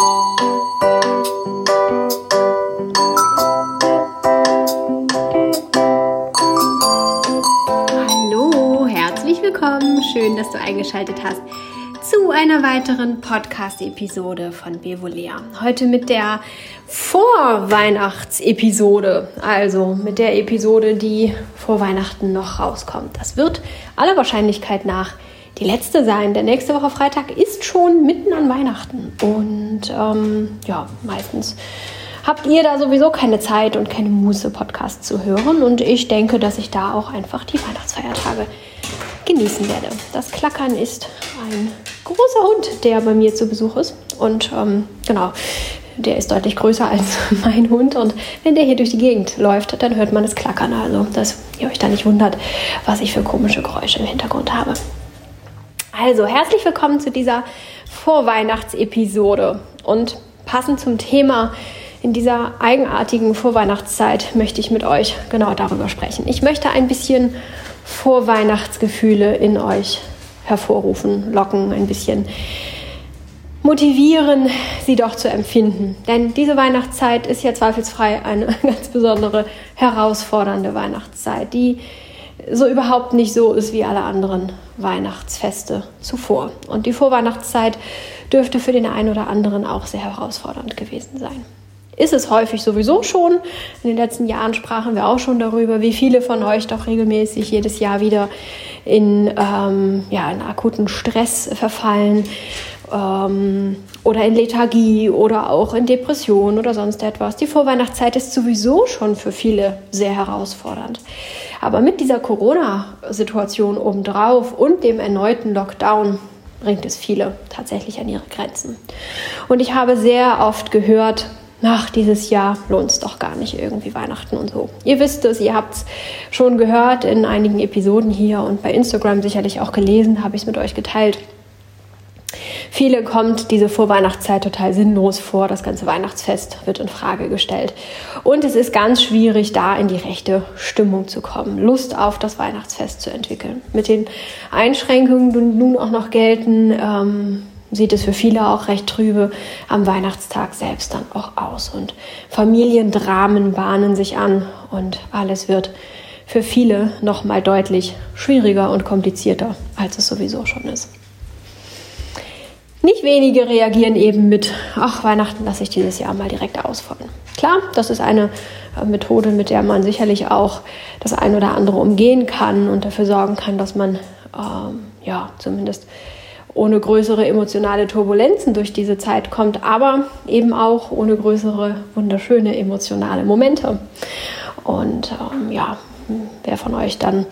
Hallo, herzlich willkommen. Schön, dass du eingeschaltet hast zu einer weiteren Podcast-Episode von Bevolea. Heute mit der Vorweihnachtsepisode, also mit der Episode, die vor Weihnachten noch rauskommt. Das wird aller Wahrscheinlichkeit nach die letzte sein. Der nächste Woche Freitag ist schon mitten an Weihnachten und ähm, ja, meistens habt ihr da sowieso keine Zeit und keine Muße, Podcast zu hören. Und ich denke, dass ich da auch einfach die Weihnachtsfeiertage genießen werde. Das Klackern ist ein großer Hund, der bei mir zu Besuch ist. Und ähm, genau, der ist deutlich größer als mein Hund. Und wenn der hier durch die Gegend läuft, dann hört man es klackern. Also, dass ihr euch da nicht wundert, was ich für komische Geräusche im Hintergrund habe. Also, herzlich willkommen zu dieser Vorweihnachtsepisode. Und passend zum Thema in dieser eigenartigen Vorweihnachtszeit möchte ich mit euch genau darüber sprechen. Ich möchte ein bisschen Vorweihnachtsgefühle in euch hervorrufen, locken, ein bisschen motivieren, sie doch zu empfinden. Denn diese Weihnachtszeit ist ja zweifelsfrei eine ganz besondere, herausfordernde Weihnachtszeit, die so überhaupt nicht so ist wie alle anderen Weihnachtsfeste zuvor. Und die Vorweihnachtszeit dürfte für den einen oder anderen auch sehr herausfordernd gewesen sein ist es häufig sowieso schon. In den letzten Jahren sprachen wir auch schon darüber, wie viele von euch doch regelmäßig jedes Jahr wieder in, ähm, ja, in akuten Stress verfallen ähm, oder in Lethargie oder auch in Depression oder sonst etwas. Die Vorweihnachtszeit ist sowieso schon für viele sehr herausfordernd. Aber mit dieser Corona-Situation obendrauf und dem erneuten Lockdown bringt es viele tatsächlich an ihre Grenzen. Und ich habe sehr oft gehört, ach, dieses Jahr lohnt es doch gar nicht irgendwie Weihnachten und so. Ihr wisst es, ihr habt es schon gehört in einigen Episoden hier und bei Instagram sicherlich auch gelesen, habe ich es mit euch geteilt. Viele kommt diese Vorweihnachtszeit total sinnlos vor. Das ganze Weihnachtsfest wird in Frage gestellt. Und es ist ganz schwierig, da in die rechte Stimmung zu kommen, Lust auf das Weihnachtsfest zu entwickeln. Mit den Einschränkungen, die nun auch noch gelten, ähm, sieht es für viele auch recht trübe am Weihnachtstag selbst dann auch aus. Und Familiendramen bahnen sich an und alles wird für viele noch mal deutlich schwieriger und komplizierter, als es sowieso schon ist. Nicht wenige reagieren eben mit, ach, Weihnachten lasse ich dieses Jahr mal direkt ausfallen. Klar, das ist eine äh, Methode, mit der man sicherlich auch das ein oder andere umgehen kann und dafür sorgen kann, dass man ähm, ja zumindest ohne größere emotionale Turbulenzen durch diese Zeit kommt, aber eben auch ohne größere wunderschöne emotionale Momente. Und ähm, ja, wer von euch dann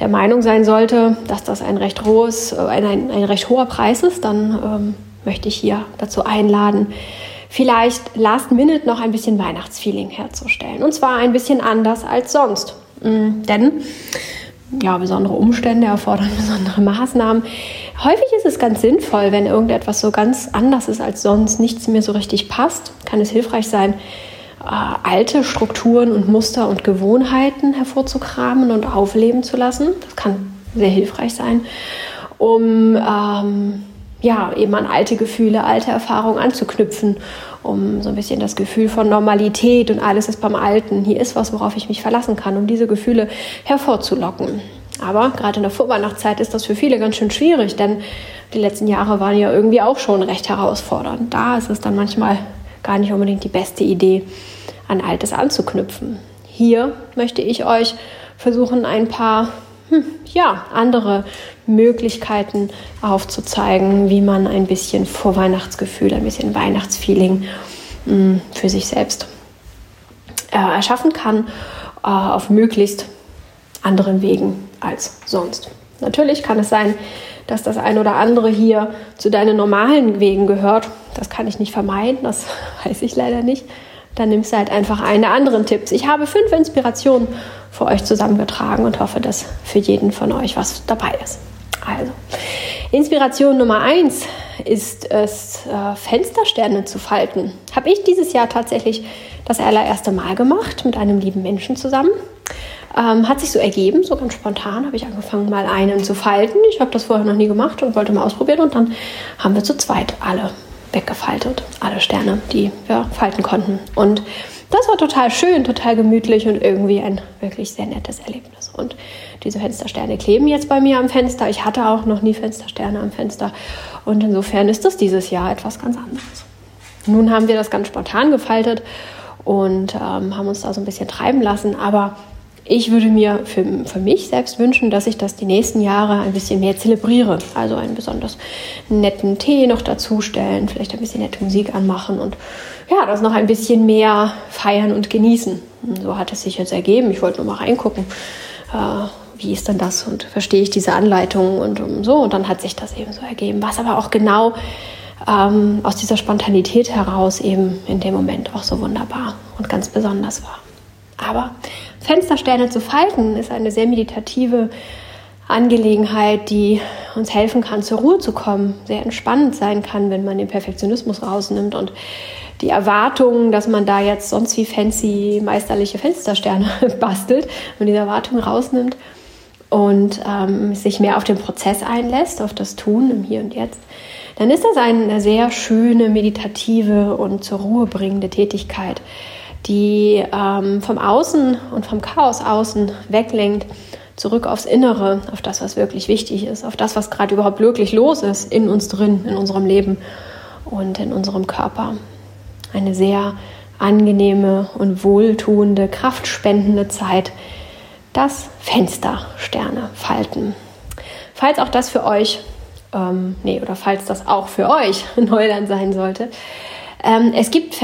der Meinung sein sollte, dass das ein recht hohes, äh, ein, ein, ein recht hoher Preis ist, dann ähm, möchte ich hier dazu einladen, vielleicht last minute noch ein bisschen Weihnachtsfeeling herzustellen. Und zwar ein bisschen anders als sonst. Mhm, denn ja, besondere Umstände erfordern besondere Maßnahmen. Häufig ist es ganz sinnvoll, wenn irgendetwas so ganz anders ist als sonst, nichts mehr so richtig passt, kann es hilfreich sein, alte Strukturen und Muster und Gewohnheiten hervorzukramen und aufleben zu lassen. Das kann sehr hilfreich sein, um ähm, ja, eben an alte Gefühle, alte Erfahrungen anzuknüpfen, um so ein bisschen das Gefühl von Normalität und alles ist beim Alten. Hier ist was, worauf ich mich verlassen kann, um diese Gefühle hervorzulocken. Aber gerade in der Vorweihnachtszeit ist das für viele ganz schön schwierig, denn die letzten Jahre waren ja irgendwie auch schon recht herausfordernd. Da ist es dann manchmal gar nicht unbedingt die beste Idee, an Altes anzuknüpfen. Hier möchte ich euch versuchen, ein paar hm, ja, andere Möglichkeiten aufzuzeigen, wie man ein bisschen Vorweihnachtsgefühl, ein bisschen Weihnachtsfeeling hm, für sich selbst äh, erschaffen kann, äh, auf möglichst anderen Wegen als sonst. Natürlich kann es sein, dass das ein oder andere hier zu deinen normalen Wegen gehört. Das kann ich nicht vermeiden, das weiß ich leider nicht. Dann nimmst du halt einfach einen der anderen Tipps. Ich habe fünf Inspirationen für euch zusammengetragen und hoffe, dass für jeden von euch was dabei ist. Also, Inspiration Nummer eins ist es, äh, Fenstersterne zu falten. Habe ich dieses Jahr tatsächlich das allererste Mal gemacht mit einem lieben Menschen zusammen. Ähm, hat sich so ergeben, so ganz spontan habe ich angefangen, mal einen zu falten. Ich habe das vorher noch nie gemacht und wollte mal ausprobieren und dann haben wir zu zweit alle weggefaltet. Alle Sterne, die wir falten konnten. Und das war total schön, total gemütlich und irgendwie ein wirklich sehr nettes Erlebnis. Und diese Fenstersterne kleben jetzt bei mir am Fenster. Ich hatte auch noch nie Fenstersterne am Fenster. Und insofern ist das dieses Jahr etwas ganz anderes. Nun haben wir das ganz spontan gefaltet und ähm, haben uns da so ein bisschen treiben lassen. Aber ich würde mir für, für mich selbst wünschen, dass ich das die nächsten Jahre ein bisschen mehr zelebriere. Also einen besonders netten Tee noch dazustellen, vielleicht ein bisschen nette Musik anmachen und ja, das noch ein bisschen mehr feiern und genießen. Und so hat es sich jetzt ergeben. Ich wollte nur mal reingucken, äh, wie ist denn das und verstehe ich diese Anleitungen und um, so. Und dann hat sich das eben so ergeben. Was aber auch genau ähm, aus dieser Spontanität heraus eben in dem Moment auch so wunderbar und ganz besonders war. Aber Fenstersterne zu falten ist eine sehr meditative Angelegenheit, die uns helfen kann, zur Ruhe zu kommen, sehr entspannend sein kann, wenn man den Perfektionismus rausnimmt und die Erwartung, dass man da jetzt sonst wie fancy meisterliche Fenstersterne bastelt und diese Erwartung rausnimmt und ähm, sich mehr auf den Prozess einlässt, auf das Tun im Hier und Jetzt, dann ist das eine sehr schöne, meditative und zur Ruhe bringende Tätigkeit, die ähm, vom Außen und vom Chaos außen weglenkt, zurück aufs Innere, auf das, was wirklich wichtig ist, auf das, was gerade überhaupt wirklich los ist in uns drin, in unserem Leben und in unserem Körper. Eine sehr angenehme und wohltuende, kraftspendende Zeit, das Fenstersterne falten. Falls auch das für euch, ähm, nee, oder falls das auch für euch Neuland sein sollte, ähm, es gibt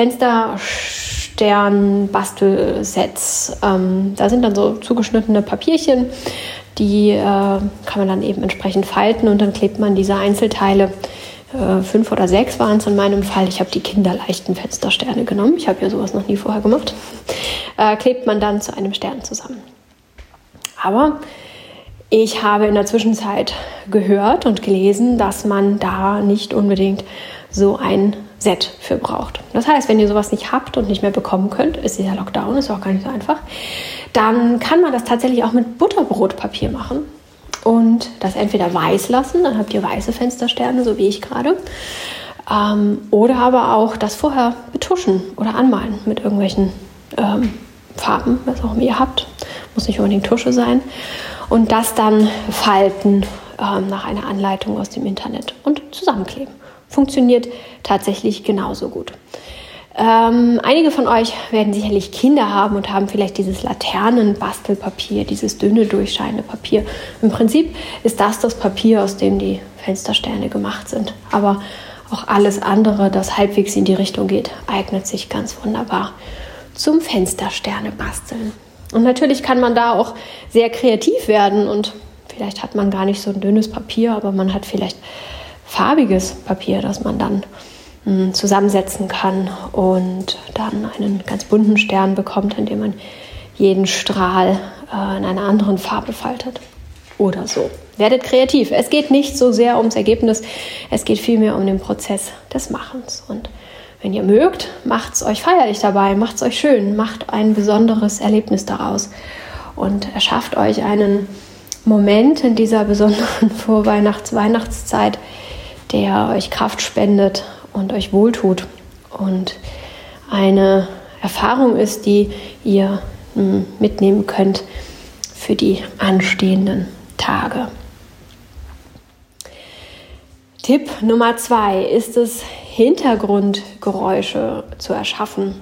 Fenstersterne, Stern-Bastelsets. Ähm, da sind dann so zugeschnittene Papierchen, die äh, kann man dann eben entsprechend falten und dann klebt man diese Einzelteile. Äh, fünf oder sechs waren es in meinem Fall. Ich habe die kinderleichten Fenstersterne genommen. Ich habe ja sowas noch nie vorher gemacht. Äh, klebt man dann zu einem Stern zusammen. Aber ich habe in der Zwischenzeit gehört und gelesen, dass man da nicht unbedingt so ein Set für braucht. Das heißt, wenn ihr sowas nicht habt und nicht mehr bekommen könnt, ist dieser Lockdown, ist auch gar nicht so einfach, dann kann man das tatsächlich auch mit Butterbrotpapier machen und das entweder weiß lassen, dann habt ihr weiße Fenstersterne, so wie ich gerade, ähm, oder aber auch das vorher betuschen oder anmalen mit irgendwelchen ähm, Farben, was auch immer ihr habt. Muss nicht unbedingt Tusche sein. Und das dann falten ähm, nach einer Anleitung aus dem Internet und zusammenkleben funktioniert tatsächlich genauso gut. Ähm, einige von euch werden sicherlich Kinder haben und haben vielleicht dieses Laternenbastelpapier, dieses dünne, durchscheinende Papier. Im Prinzip ist das das Papier, aus dem die Fenstersterne gemacht sind. Aber auch alles andere, das halbwegs in die Richtung geht, eignet sich ganz wunderbar zum Fenstersterne basteln. Und natürlich kann man da auch sehr kreativ werden und vielleicht hat man gar nicht so ein dünnes Papier, aber man hat vielleicht farbiges Papier, das man dann hm, zusammensetzen kann und dann einen ganz bunten Stern bekommt, indem man jeden Strahl äh, in einer anderen Farbe faltet. Oder so. Werdet kreativ. Es geht nicht so sehr ums Ergebnis, es geht vielmehr um den Prozess des Machens. Und wenn ihr mögt, macht es euch feierlich dabei, macht es euch schön, macht ein besonderes Erlebnis daraus und erschafft euch einen Moment in dieser besonderen Vorweihnachts-Weihnachtszeit, der euch Kraft spendet und euch wohltut und eine Erfahrung ist, die ihr hm, mitnehmen könnt für die anstehenden Tage. Tipp Nummer zwei ist es, Hintergrundgeräusche zu erschaffen.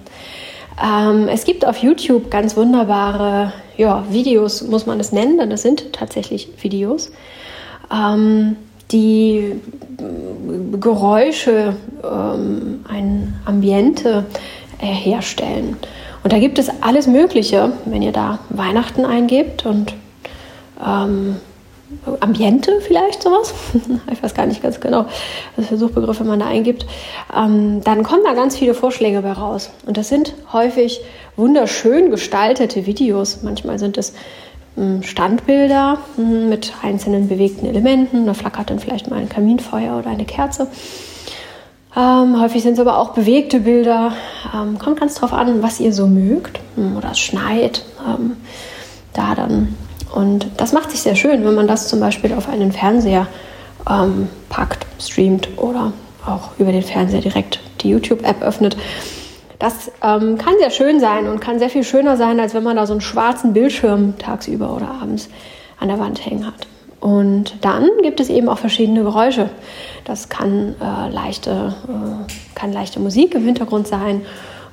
Ähm, es gibt auf YouTube ganz wunderbare ja, Videos, muss man es nennen, denn das sind tatsächlich Videos. Ähm, die Geräusche, ähm, ein Ambiente äh, herstellen. Und da gibt es alles Mögliche, wenn ihr da Weihnachten eingebt und ähm, Ambiente vielleicht sowas. ich weiß gar nicht ganz genau, was für Suchbegriffe man da eingibt. Ähm, dann kommen da ganz viele Vorschläge bei raus. Und das sind häufig wunderschön gestaltete Videos. Manchmal sind es Standbilder hm, mit einzelnen bewegten Elementen. Da flackert dann vielleicht mal ein Kaminfeuer oder eine Kerze. Ähm, häufig sind es aber auch bewegte Bilder. Ähm, kommt ganz drauf an, was ihr so mögt. Hm, oder es schneit. Ähm, da dann. Und das macht sich sehr schön, wenn man das zum Beispiel auf einen Fernseher ähm, packt, streamt oder auch über den Fernseher direkt die YouTube-App öffnet. Das ähm, kann sehr schön sein und kann sehr viel schöner sein, als wenn man da so einen schwarzen Bildschirm tagsüber oder abends an der Wand hängen hat. Und dann gibt es eben auch verschiedene Geräusche. Das kann, äh, leichte, äh, kann leichte Musik im Hintergrund sein,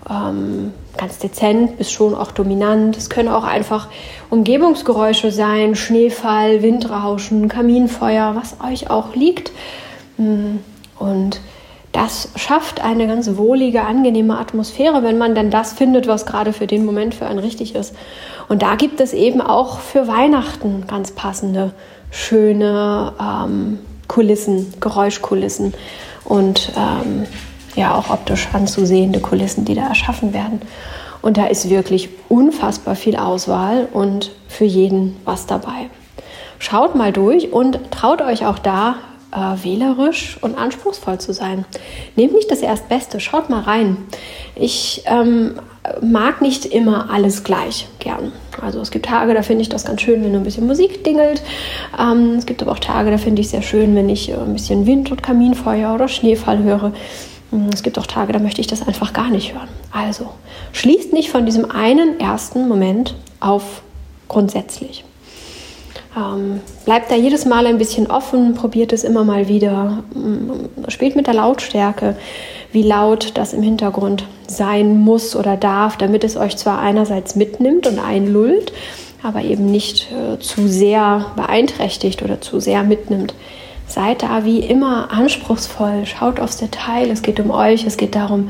ähm, ganz dezent bis schon auch dominant. Es können auch einfach Umgebungsgeräusche sein, Schneefall, Windrauschen, Kaminfeuer, was euch auch liegt. Mm, und das schafft eine ganz wohlige, angenehme Atmosphäre, wenn man dann das findet, was gerade für den Moment für einen richtig ist. Und da gibt es eben auch für Weihnachten ganz passende, schöne ähm, Kulissen, Geräuschkulissen und ähm, ja auch optisch anzusehende Kulissen, die da erschaffen werden. Und da ist wirklich unfassbar viel Auswahl und für jeden was dabei. Schaut mal durch und traut euch auch da äh, wählerisch und anspruchsvoll zu sein. Nehmt nicht das Erstbeste, schaut mal rein. Ich ähm, mag nicht immer alles gleich gern. Also es gibt Tage, da finde ich das ganz schön, wenn ein bisschen Musik dingelt. Ähm, es gibt aber auch Tage, da finde ich es sehr schön, wenn ich äh, ein bisschen Wind und Kaminfeuer oder Schneefall höre. Hm, es gibt auch Tage, da möchte ich das einfach gar nicht hören. Also schließt nicht von diesem einen ersten Moment auf grundsätzlich. Ähm, bleibt da jedes Mal ein bisschen offen, probiert es immer mal wieder, hm, spielt mit der Lautstärke, wie laut das im Hintergrund sein muss oder darf, damit es euch zwar einerseits mitnimmt und einlullt, aber eben nicht äh, zu sehr beeinträchtigt oder zu sehr mitnimmt. Seid da wie immer anspruchsvoll, schaut aufs Detail, es geht um euch, es geht darum,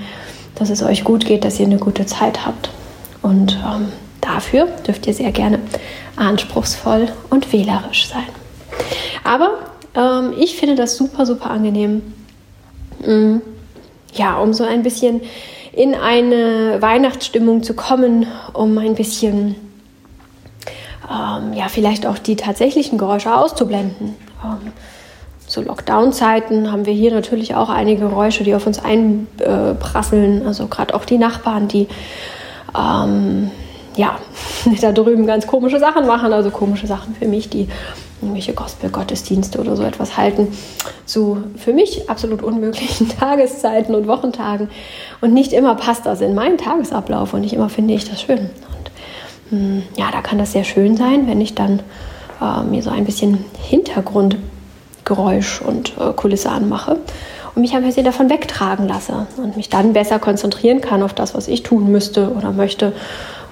dass es euch gut geht, dass ihr eine gute Zeit habt. Und ähm, dafür dürft ihr sehr gerne anspruchsvoll und wählerisch sein. Aber ähm, ich finde das super, super angenehm. Mhm. Ja, um so ein bisschen in eine Weihnachtsstimmung zu kommen, um ein bisschen ähm, ja, vielleicht auch die tatsächlichen Geräusche auszublenden. Ähm, zu Lockdown-Zeiten haben wir hier natürlich auch einige Geräusche, die auf uns einprasseln. Also gerade auch die Nachbarn, die ähm, ja, da drüben ganz komische Sachen machen, also komische Sachen für mich, die irgendwelche Gospel-Gottesdienste oder so etwas halten, zu für mich absolut unmöglichen Tageszeiten und Wochentagen. Und nicht immer passt das in meinen Tagesablauf und nicht immer finde ich das schön. Und mh, hm, ja, da kann das sehr schön sein, wenn ich dann äh, mir so ein bisschen Hintergrund Geräusch und äh, Kulisse anmache und mich ein bisschen davon wegtragen lasse und mich dann besser konzentrieren kann auf das, was ich tun müsste oder möchte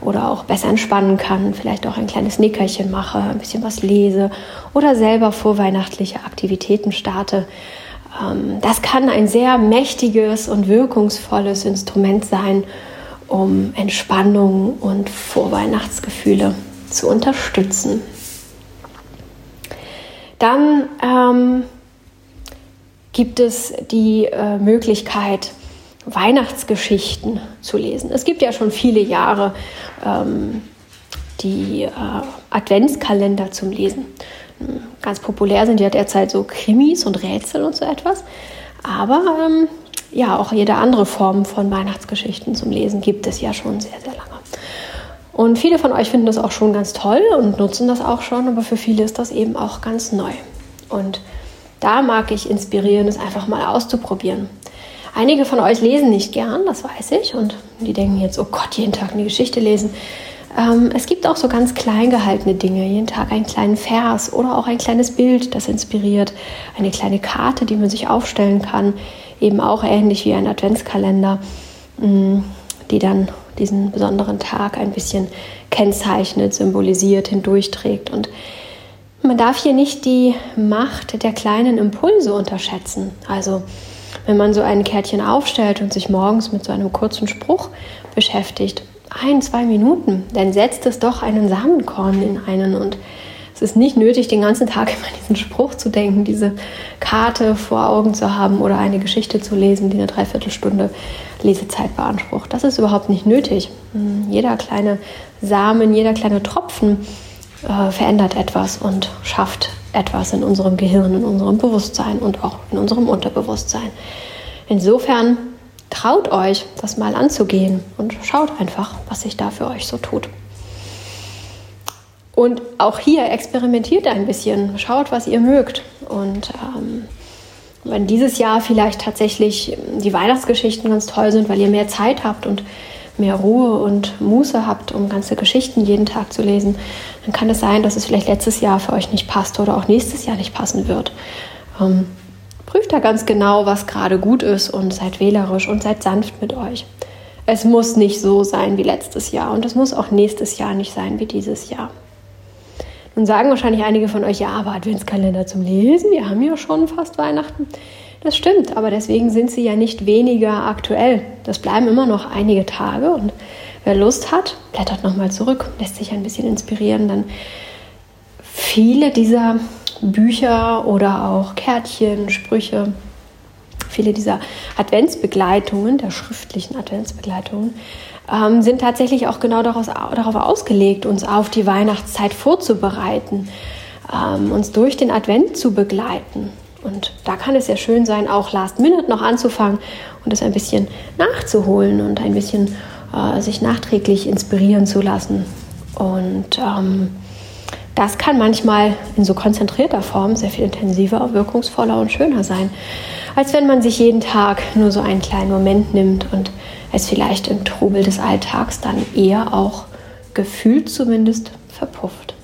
oder auch besser entspannen kann, vielleicht auch ein kleines Nickerchen mache, ein bisschen was lese oder selber vorweihnachtliche Aktivitäten starte. Ähm, das kann ein sehr mächtiges und wirkungsvolles Instrument sein, um Entspannung und Vorweihnachtsgefühle zu unterstützen. Dann ähm, gibt es die äh, Möglichkeit, Weihnachtsgeschichten zu lesen. Es gibt ja schon viele Jahre ähm, die äh, Adventskalender zum Lesen. Ganz populär sind ja derzeit so Krimis und Rätsel und so etwas. Aber ähm, ja, auch jede andere Form von Weihnachtsgeschichten zum Lesen gibt es ja schon sehr, sehr lange. Und viele von euch finden das auch schon ganz toll und nutzen das auch schon, aber für viele ist das eben auch ganz neu. Und da mag ich inspirieren, es einfach mal auszuprobieren. Einige von euch lesen nicht gern, das weiß ich, und die denken jetzt, oh Gott, jeden Tag eine Geschichte lesen. Ähm, es gibt auch so ganz klein gehaltene Dinge, jeden Tag einen kleinen Vers oder auch ein kleines Bild, das inspiriert, eine kleine Karte, die man sich aufstellen kann, eben auch ähnlich wie ein Adventskalender, mm, die dann diesen besonderen Tag ein bisschen kennzeichnet, symbolisiert, hindurchträgt. Und man darf hier nicht die Macht der kleinen Impulse unterschätzen. Also wenn man so ein Kärtchen aufstellt und sich morgens mit so einem kurzen Spruch beschäftigt, ein, zwei Minuten, dann setzt es doch einen Samenkorn in einen und es ist nicht nötig, den ganzen Tag immer diesen Spruch zu denken, diese Karte vor Augen zu haben oder eine Geschichte zu lesen, die eine Dreiviertelstunde Lesezeit beansprucht. Das ist überhaupt nicht nötig. Hm, jeder kleine Samen, jeder kleine Tropfen äh, verändert etwas und schafft etwas in unserem Gehirn, in unserem Bewusstsein und auch in unserem Unterbewusstsein. Insofern traut euch, das mal anzugehen und schaut einfach, was sich da für euch so tut. Und auch hier experimentiert ein bisschen, schaut, was ihr mögt und ähm, wenn dieses Jahr vielleicht tatsächlich die Weihnachtsgeschichten ganz toll sind, weil ihr mehr Zeit habt und mehr Ruhe und Muße habt, um ganze Geschichten jeden Tag zu lesen, dann kann es sein, dass es vielleicht letztes Jahr für euch nicht passt oder auch nächstes Jahr nicht passen wird. Ähm, prüft da ganz genau, was gerade gut ist und seid wählerisch und seid sanft mit euch. Es muss nicht so sein wie letztes Jahr und es muss auch nächstes Jahr nicht sein wie dieses Jahr. Nun sagen wahrscheinlich einige von euch, ja, aber Adventskalender zum Lesen, wir haben ja schon fast Weihnachten. Das stimmt, aber deswegen sind sie ja nicht weniger aktuell. Das bleiben immer noch einige Tage und wer Lust hat, blättert nochmal zurück, lässt sich ein bisschen inspirieren. Dann viele dieser Bücher oder auch Kärtchen, Sprüche, viele dieser Adventsbegleitungen, der schriftlichen Adventsbegleitungen, ähm, sind tatsächlich auch genau daraus, darauf ausgelegt, uns auf die Weihnachtszeit vorzubereiten, ähm, uns durch den Advent zu begleiten. Und da kann es sehr schön sein, auch Last Minute noch anzufangen und es ein bisschen nachzuholen und ein bisschen äh, sich nachträglich inspirieren zu lassen. Und ähm, das kann manchmal in so konzentrierter Form sehr viel intensiver, wirkungsvoller und schöner sein, als wenn man sich jeden Tag nur so einen kleinen Moment nimmt und es vielleicht im Trubel des Alltags dann eher auch gefühlt zumindest verpufft.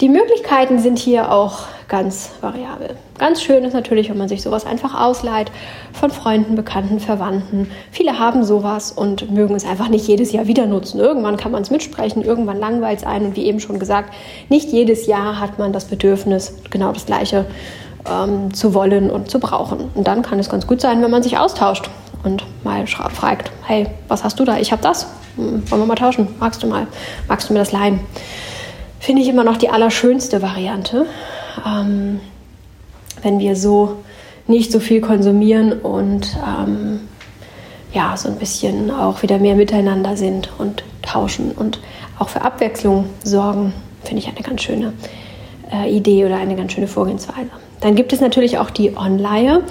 Die Möglichkeiten sind hier auch ganz variabel. Ganz schön ist natürlich, wenn man sich sowas einfach ausleiht von Freunden, Bekannten, Verwandten. Viele haben sowas und mögen es einfach nicht jedes Jahr wieder nutzen. Irgendwann kann man es mitsprechen, irgendwann langweilt es ein und wie eben schon gesagt, nicht jedes Jahr hat man das Bedürfnis, genau das Gleiche ähm, zu wollen und zu brauchen. Und dann kann es ganz gut sein, wenn man sich austauscht und mal fragt, hey, was hast du da? Ich habe das. Hm, wollen wir mal tauschen? Magst du mal? Magst du mir das leihen? Finde ich immer noch die allerschönste Variante ähm, wenn wir so nicht so viel konsumieren und ähm, ja, so ein bisschen auch wieder mehr miteinander sind und tauschen und auch für Abwechslung sorgen, finde ich eine ganz schöne äh, Idee oder eine ganz schöne Vorgehensweise. Dann gibt es natürlich auch die Online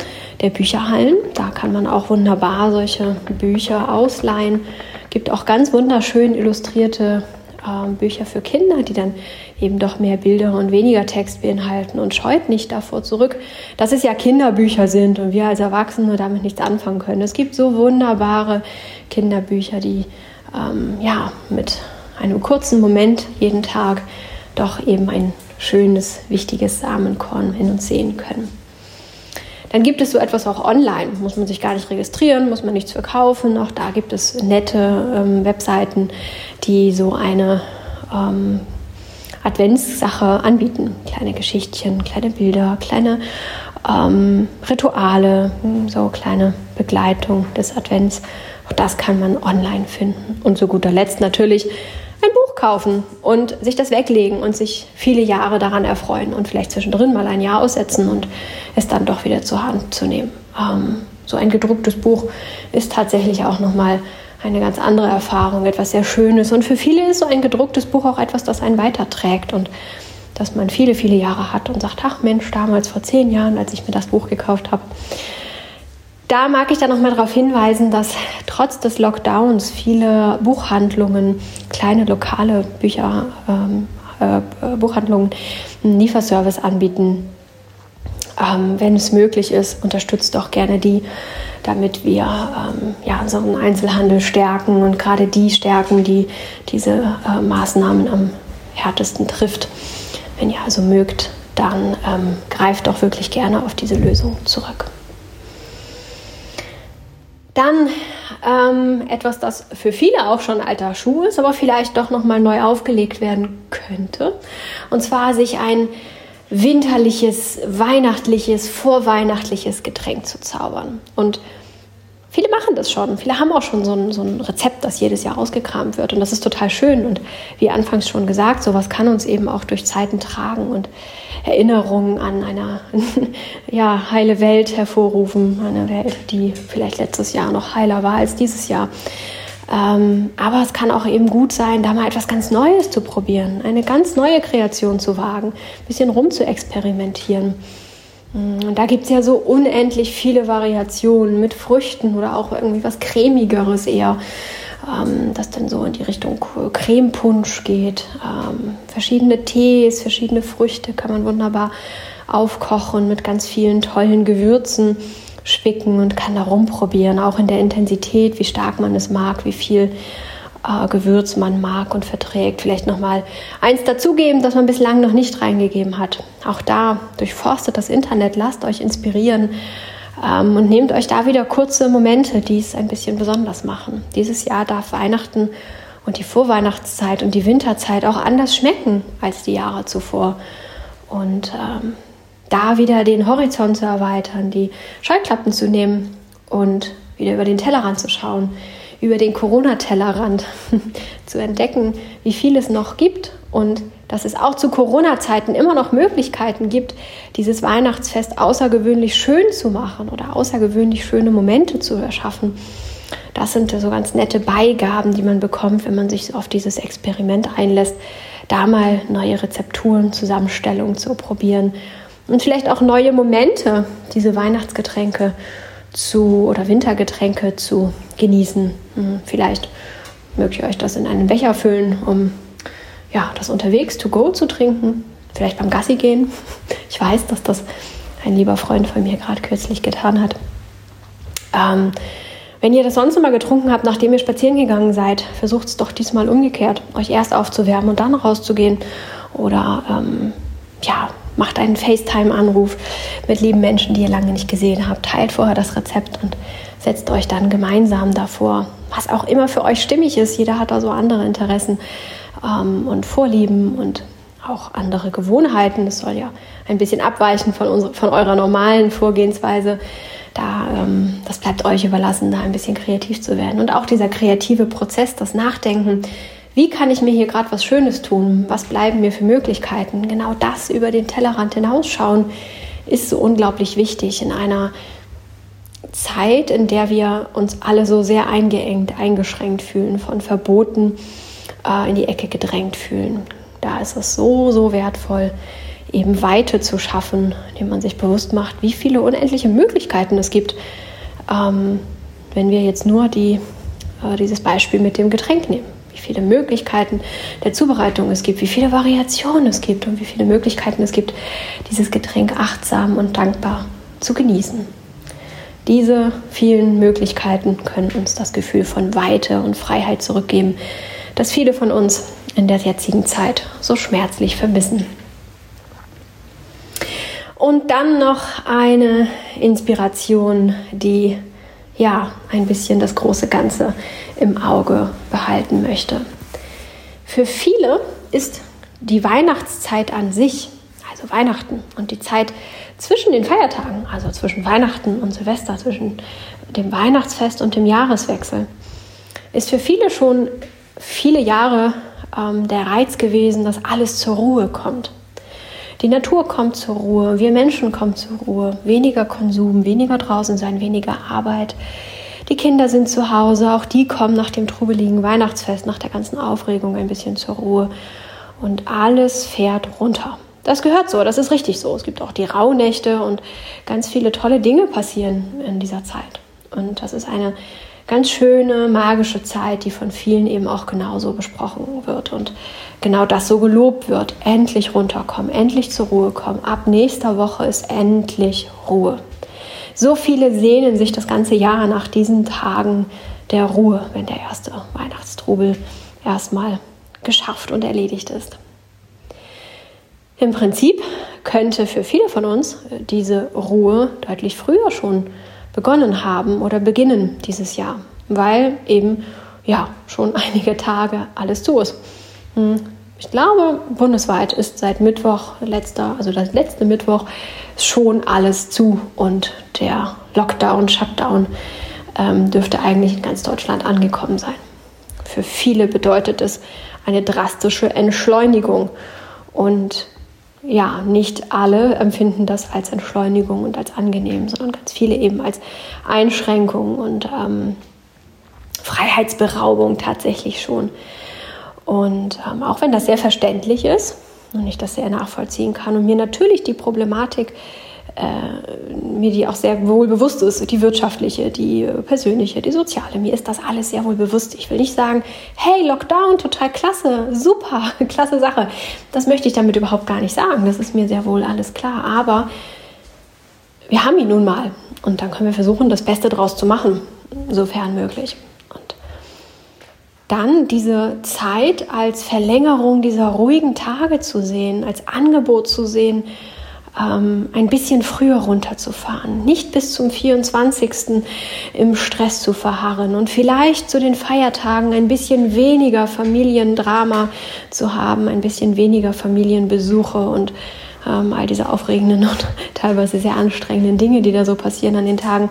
der Bücherhallen. Da kann man auch wunderbar solche Bücher ausleihen. Gibt auch ganz wunderschön illustrierte äh, Bücher für Kinder, die dann eben doch mehr Bilder und weniger Text beinhalten und scheut nicht davor zurück, dass es ja Kinderbücher sind und wir als Erwachsene damit nichts anfangen können. Es gibt so wunderbare Kinderbücher, die ähm, ja mit einem kurzen Moment jeden Tag doch eben ein schönes, wichtiges Samenkorn in uns sehen können. Dann gibt es so etwas auch online, muss man sich gar nicht registrieren, muss man nichts verkaufen. Auch da gibt es nette ähm, Webseiten, die so eine ähm, Adventssache anbieten. Kleine Geschichtchen, kleine Bilder, kleine ähm, Rituale, so kleine Begleitung des Advents. Auch das kann man online finden. Und zu guter Letzt natürlich ein Buch kaufen und sich das weglegen und sich viele Jahre daran erfreuen und vielleicht zwischendrin mal ein Jahr aussetzen und es dann doch wieder zur Hand zu nehmen. Ähm, so ein gedrucktes Buch ist tatsächlich auch nochmal eine ganz andere Erfahrung, etwas sehr Schönes. Und für viele ist so ein gedrucktes Buch auch etwas, das einen weiterträgt und das man viele, viele Jahre hat und sagt, ach Mensch, damals vor zehn Jahren, als ich mir das Buch gekauft habe. Da mag ich dann noch mal darauf hinweisen, dass trotz des Lockdowns viele Buchhandlungen, kleine lokale Bücher, ähm, äh, Buchhandlungen einen Lieferservice anbieten. Ähm, wenn es möglich ist, unterstützt doch gerne die damit wir ähm, ja, unseren Einzelhandel stärken und gerade die stärken, die diese äh, Maßnahmen am härtesten trifft. Wenn ihr also mögt, dann ähm, greift doch wirklich gerne auf diese Lösung zurück. Dann ähm, etwas, das für viele auch schon alter Schuh ist, aber vielleicht doch nochmal neu aufgelegt werden könnte. Und zwar sich ein winterliches, weihnachtliches, vorweihnachtliches Getränk zu zaubern. Und viele machen das schon. Viele haben auch schon so ein, so ein, Rezept, das jedes Jahr ausgekramt wird. Und das ist total schön. Und wie anfangs schon gesagt, sowas kann uns eben auch durch Zeiten tragen und Erinnerungen an eine ja, heile Welt hervorrufen. Eine Welt, die vielleicht letztes Jahr noch heiler war als dieses Jahr. Ähm, aber es kann auch eben gut sein, da mal etwas ganz Neues zu probieren, eine ganz neue Kreation zu wagen, ein bisschen rum zu experimentieren. Mm, und da gibt es ja so unendlich viele Variationen mit Früchten oder auch irgendwie was cremigeres eher, ähm, das dann so in die Richtung Cremepunsch geht. Ähm, verschiedene Tees, verschiedene Früchte kann man wunderbar aufkochen mit ganz vielen tollen Gewürzen spicken und kann da rumprobieren, auch in der Intensität, wie stark man es mag, wie viel äh, Gewürz man mag und verträgt. Vielleicht nochmal eins dazugeben, das man bislang noch nicht reingegeben hat. Auch da durchforstet das Internet, lasst euch inspirieren ähm, und nehmt euch da wieder kurze Momente, die es ein bisschen besonders machen. Dieses Jahr darf Weihnachten und die Vorweihnachtszeit und die Winterzeit auch anders schmecken als die Jahre zuvor. Und ähm, da wieder den Horizont zu erweitern, die Scheuklappen zu nehmen und wieder über den Tellerrand zu schauen, über den Corona-Tellerrand zu entdecken, wie viel es noch gibt und dass es auch zu Corona-Zeiten immer noch Möglichkeiten gibt, dieses Weihnachtsfest außergewöhnlich schön zu machen oder außergewöhnlich schöne Momente zu erschaffen. Das sind so ganz nette Beigaben, die man bekommt, wenn man sich auf dieses Experiment einlässt, da mal neue Rezepturen, Zusammenstellungen zu probieren und vielleicht auch neue Momente, diese Weihnachtsgetränke zu oder Wintergetränke zu genießen. Hm, vielleicht mögt ihr euch das in einen Becher füllen, um ja, das unterwegs to go zu trinken. Vielleicht beim Gassi gehen. Ich weiß, dass das ein lieber Freund von mir gerade kürzlich getan hat. Ähm, wenn ihr das sonst immer getrunken habt, nachdem ihr spazieren gegangen seid, versucht es doch diesmal umgekehrt, euch erst aufzuwärmen und dann rauszugehen. Oder ähm, ja, macht einen FaceTime-Anruf mit lieben Menschen, die ihr lange nicht gesehen habt. Teilt vorher das Rezept und setzt euch dann gemeinsam davor. Was auch immer für euch stimmig ist. Jeder hat da so andere Interessen ähm, und Vorlieben und auch andere Gewohnheiten. Das soll ja ein bisschen abweichen von, unserer, von eurer normalen Vorgehensweise. Da, ähm, das bleibt euch überlassen, da ein bisschen kreativ zu werden. Und auch dieser kreative Prozess, das Nachdenken, wie kann ich mir hier gerade was Schönes tun? Was bleiben mir für Möglichkeiten? Genau das über den Tellerrand hinausschauen ist so unglaublich wichtig in einer Zeit, in der wir uns alle so sehr eingeengt, eingeschränkt fühlen, von Verboten äh, in die Ecke gedrängt fühlen. Da ist es so, so wertvoll, eben Weite zu schaffen, indem man sich bewusst macht, wie viele unendliche Möglichkeiten es gibt, ähm, wenn wir jetzt nur die, äh, dieses Beispiel mit dem Getränk nehmen wie viele Möglichkeiten der Zubereitung es gibt, wie viele Variationen es gibt und wie viele Möglichkeiten es gibt, dieses Getränk achtsam und dankbar zu genießen. Diese vielen Möglichkeiten können uns das Gefühl von Weite und Freiheit zurückgeben, das viele von uns in der jetzigen Zeit so schmerzlich vermissen. Und dann noch eine Inspiration, die ja ein bisschen das große Ganze im Auge behalten möchte. Für viele ist die Weihnachtszeit an sich, also Weihnachten und die Zeit zwischen den Feiertagen, also zwischen Weihnachten und Silvester, zwischen dem Weihnachtsfest und dem Jahreswechsel, ist für viele schon viele Jahre ähm, der Reiz gewesen, dass alles zur Ruhe kommt. Die Natur kommt zur Ruhe, wir Menschen kommen zur Ruhe, weniger Konsum, weniger draußen sein, weniger Arbeit, die Kinder sind zu Hause, auch die kommen nach dem trubeligen Weihnachtsfest, nach der ganzen Aufregung ein bisschen zur Ruhe. Und alles fährt runter. Das gehört so, das ist richtig so. Es gibt auch die Rauhnächte und ganz viele tolle Dinge passieren in dieser Zeit. Und das ist eine ganz schöne, magische Zeit, die von vielen eben auch genauso besprochen wird und genau das so gelobt wird. Endlich runterkommen, endlich zur Ruhe kommen. Ab nächster Woche ist endlich Ruhe. So viele sehnen sich das ganze Jahr nach diesen Tagen der Ruhe, wenn der erste Weihnachtstrubel erstmal geschafft und erledigt ist. Im Prinzip könnte für viele von uns diese Ruhe deutlich früher schon begonnen haben oder beginnen dieses Jahr, weil eben ja schon einige Tage alles zu ist. Hm, ich glaube, bundesweit ist seit Mittwoch, letzter, also das letzte Mittwoch, schon alles zu und der Lockdown, Shutdown ähm, dürfte eigentlich in ganz Deutschland angekommen sein. Für viele bedeutet es eine drastische Entschleunigung und ja, nicht alle empfinden das als Entschleunigung und als angenehm, sondern ganz viele eben als Einschränkung und ähm, Freiheitsberaubung tatsächlich schon. Und ähm, auch wenn das sehr verständlich ist und ich das sehr nachvollziehen kann und mir natürlich die Problematik äh, mir die auch sehr wohl bewusst ist, die wirtschaftliche, die persönliche, die soziale. Mir ist das alles sehr wohl bewusst. Ich will nicht sagen, hey, Lockdown, total klasse, super, klasse Sache. Das möchte ich damit überhaupt gar nicht sagen. Das ist mir sehr wohl alles klar. Aber wir haben ihn nun mal. Und dann können wir versuchen, das Beste draus zu machen, sofern möglich. Und dann diese Zeit als Verlängerung dieser ruhigen Tage zu sehen, als Angebot zu sehen, ähm, ein bisschen früher runterzufahren, nicht bis zum 24. im Stress zu verharren und vielleicht zu den Feiertagen ein bisschen weniger Familiendrama zu haben, ein bisschen weniger Familienbesuche und ähm, all diese aufregenden und teilweise sehr anstrengenden Dinge, die da so passieren an den Tagen,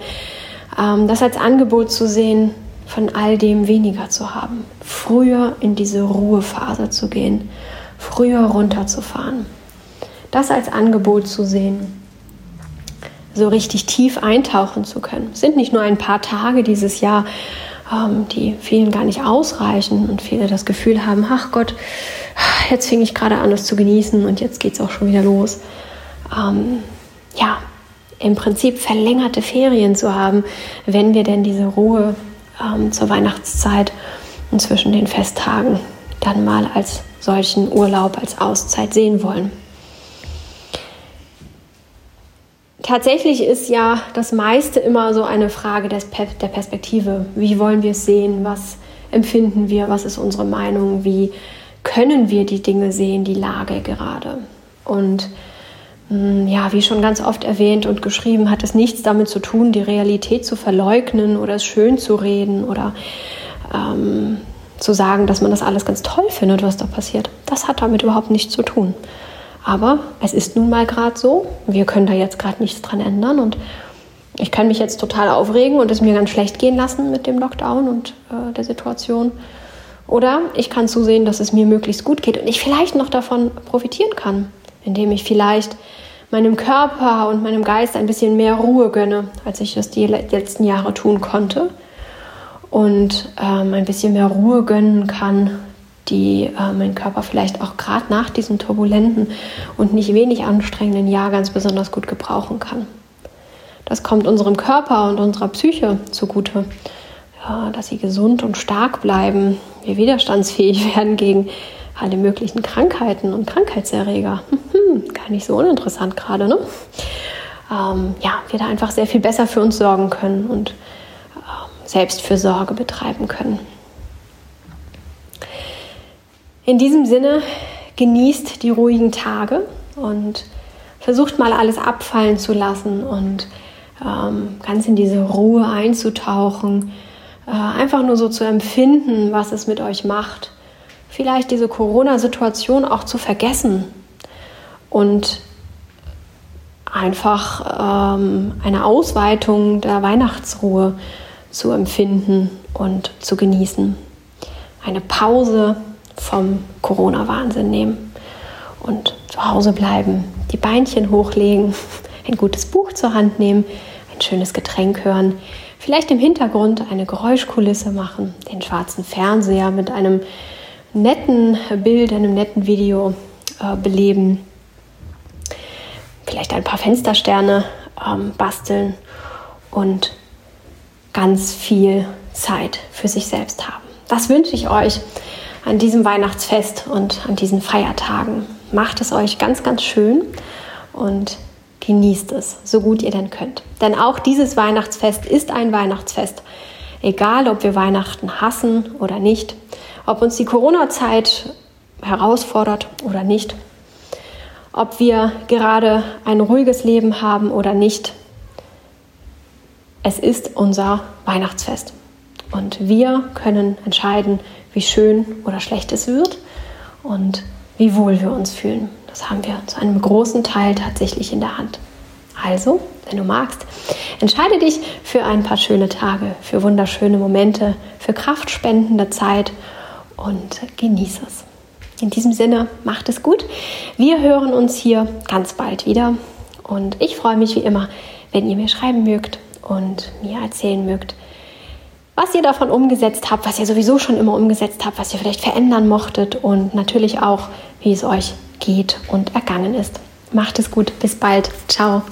ähm, das als Angebot zu sehen, von all dem weniger zu haben, früher in diese Ruhephase zu gehen, früher runterzufahren das als Angebot zu sehen, so richtig tief eintauchen zu können. Es sind nicht nur ein paar Tage dieses Jahr, ähm, die vielen gar nicht ausreichen und viele das Gefühl haben, ach Gott, jetzt fing ich gerade an, es zu genießen und jetzt geht es auch schon wieder los. Ähm, ja, im Prinzip verlängerte Ferien zu haben, wenn wir denn diese Ruhe ähm, zur Weihnachtszeit und zwischen den Festtagen dann mal als solchen Urlaub, als Auszeit sehen wollen. Tatsächlich ist ja das meiste immer so eine Frage der Perspektive. Wie wollen wir es sehen? Was empfinden wir? Was ist unsere Meinung? Wie können wir die Dinge sehen, die Lage gerade? Und hm, ja, wie schon ganz oft erwähnt und geschrieben, hat es nichts damit zu tun, die Realität zu verleugnen oder es schön zu reden oder ähm, zu sagen, dass man das alles ganz toll findet, was da passiert. Das hat damit überhaupt nichts zu tun. Aber es ist nun mal gerade so. Wir können da jetzt gerade nichts dran ändern. Und ich kann mich jetzt total aufregen und es mir ganz schlecht gehen lassen mit dem Lockdown und äh, der Situation. Oder ich kann zusehen, dass es mir möglichst gut geht und ich vielleicht noch davon profitieren kann, indem ich vielleicht meinem Körper und meinem Geist ein bisschen mehr Ruhe gönne, als ich das die letzten Jahre tun konnte. Und ähm, ein bisschen mehr Ruhe gönnen kann die äh, mein Körper vielleicht auch gerade nach diesem turbulenten und nicht wenig anstrengenden Jahr ganz besonders gut gebrauchen kann. Das kommt unserem Körper und unserer Psyche zugute, ja, dass sie gesund und stark bleiben, wir widerstandsfähig werden gegen alle möglichen Krankheiten und Krankheitserreger. Hm, gar nicht so uninteressant gerade, ne? Ähm, ja, wir da einfach sehr viel besser für uns sorgen können und äh, Selbstfürsorge betreiben können. In diesem Sinne genießt die ruhigen Tage und versucht mal alles abfallen zu lassen und ähm, ganz in diese Ruhe einzutauchen, äh, einfach nur so zu empfinden, was es mit euch macht. Vielleicht diese Corona-Situation auch zu vergessen und einfach ähm, eine Ausweitung der Weihnachtsruhe zu empfinden und zu genießen. Eine Pause vom Corona-Wahnsinn nehmen und zu Hause bleiben, die Beinchen hochlegen, ein gutes Buch zur Hand nehmen, ein schönes Getränk hören, vielleicht im Hintergrund eine Geräuschkulisse machen, den schwarzen Fernseher mit einem netten Bild, einem netten Video äh, beleben, vielleicht ein paar Fenstersterne ähm, basteln und ganz viel Zeit für sich selbst haben. Das wünsche ich euch an diesem Weihnachtsfest und an diesen Feiertagen. Macht es euch ganz, ganz schön und genießt es, so gut ihr denn könnt. Denn auch dieses Weihnachtsfest ist ein Weihnachtsfest. Egal, ob wir Weihnachten hassen oder nicht, ob uns die Corona-Zeit herausfordert oder nicht, ob wir gerade ein ruhiges Leben haben oder nicht. Es ist unser Weihnachtsfest. Und wir können entscheiden, wie schön oder schlecht es wird und wie wohl wir uns fühlen. Das haben wir zu einem großen Teil tatsächlich in der Hand. Also, wenn du magst, entscheide dich für ein paar schöne Tage, für wunderschöne Momente, für kraftspendende Zeit und genieße es. In diesem Sinne, macht es gut. Wir hören uns hier ganz bald wieder und ich freue mich wie immer, wenn ihr mir schreiben mögt und mir erzählen mögt, was ihr davon umgesetzt habt, was ihr sowieso schon immer umgesetzt habt, was ihr vielleicht verändern mochtet und natürlich auch, wie es euch geht und ergangen ist. Macht es gut, bis bald. Ciao.